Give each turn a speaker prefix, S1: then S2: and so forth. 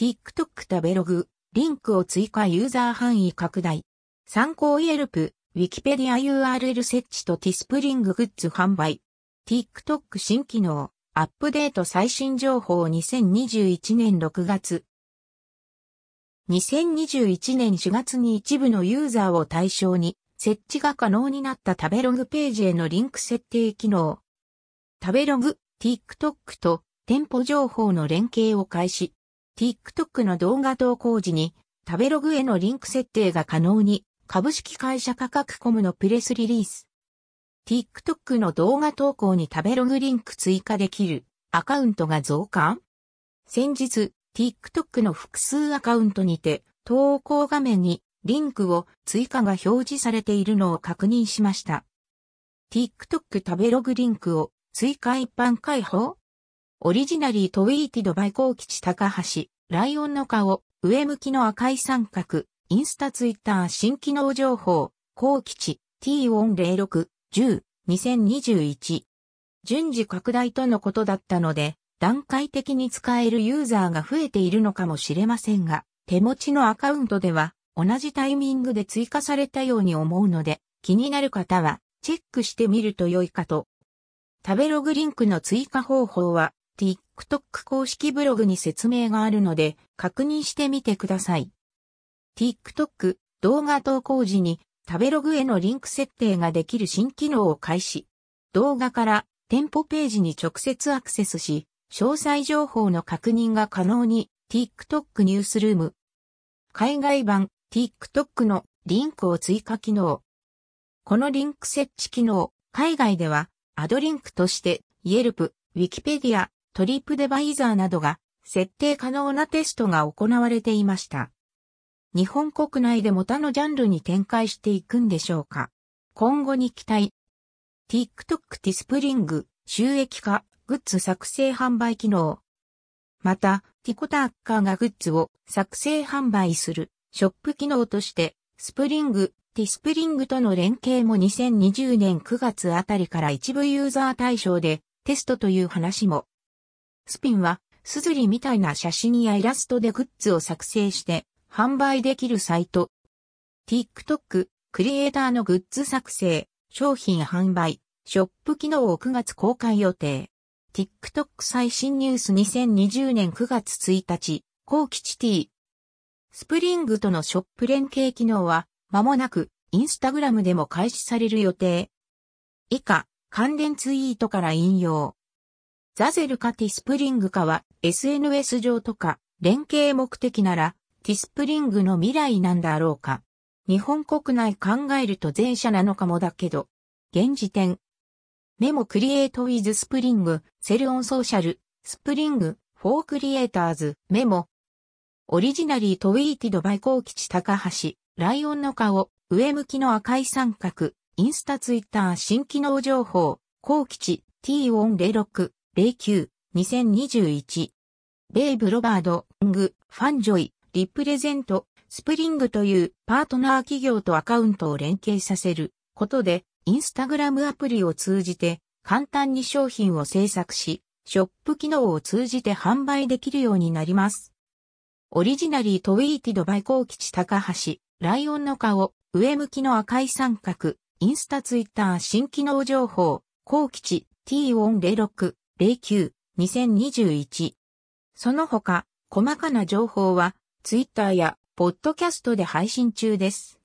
S1: TikTok 食べログ、リンクを追加ユーザー範囲拡大。参考イエルプ、Wikipedia URL 設置とティスプリンググッズ販売。TikTok 新機能、アップデート最新情報2021年6月。2021年4月に一部のユーザーを対象に設置が可能になった食べログページへのリンク設定機能。食べログ、TikTok と店舗情報の連携を開始。TikTok の動画投稿時に食べログへのリンク設定が可能に株式会社価格コムのプレスリリース。TikTok の動画投稿に食べログリンク追加できるアカウントが増加？先日、TikTok の複数アカウントにて投稿画面にリンクを追加が表示されているのを確認しました。TikTok 食べログリンクを追加一般開放？オリジナリートウィーティドバイコー吉高橋、ライオンの顔、上向きの赤い三角、インスタツイッター新機能情報、高吉 T406 10 2021順次拡大とのことだったので、段階的に使えるユーザーが増えているのかもしれませんが、手持ちのアカウントでは同じタイミングで追加されたように思うので、気になる方はチェックしてみると良いかと。食べログリンクの追加方法は TikTok 公式ブログに説明があるので確認してみてください。TikTok 動画投稿時に食べログへのリンク設定ができる新機能を開始。動画から店舗ページに直接アクセスし、詳細情報の確認が可能に TikTok ニュースルーム。海外版 TikTok のリンクを追加機能。このリンク設置機能、海外では Add Link として Yelp、Wikipedia、トリップアドバイザーなどが設定可能なテストが行われていました。日本国内でも他のジャンルに展開していくんでしょうか。今後に期待。TikTok Teespring 収益化グッズ作成販売機能。また、ティックトッカーがグッズを作成販売するショップ機能として、スプリング、 Teespring との連携も2020年9月あたりから一部ユーザー対象でテストという話も。スピンは、スズリみたいな写真やイラストでグッズを作成して販売できるサイト。TikTok、クリエイターのグッズ作成、商品販売、ショップ機能を9月公開予定。TikTok 最新ニュース2020年9月1日、後期チティ。スプリングとのショップ連携機能は、間もなく、インスタグラムでも開始される予定。以下、関連ツイートから引用。 Zazzle か Teespring かは、SNS 上とか、連携目的なら、 Teespring の未来なんだろうか。日本国内考えると前者なのかもだけど、現時点。メモ Create with Spring、Sell on Social、Spring、for Creators、メモ。 Originally tweeted by コー吉高橋、ライオンの顔、上向きの赤い三角、インスタツイッター新機能情報、コウ吉 T406、2021。ベイブロバード、ング、ファンジョイ、リプレゼント、スプリングというパートナー企業とアカウントを連携させることで、インスタグラムアプリを通じて簡単に商品を制作し、ショップ機能を通じて販売できるようになります。オリジナリートウィーティドバイコー吉高橋、ライオンの顔、上向きの赤い三角、インスタツイッター新機能情報、コウ吉 T406、2021。その他、細かな情報はツイッターやポッドキャストで配信中です。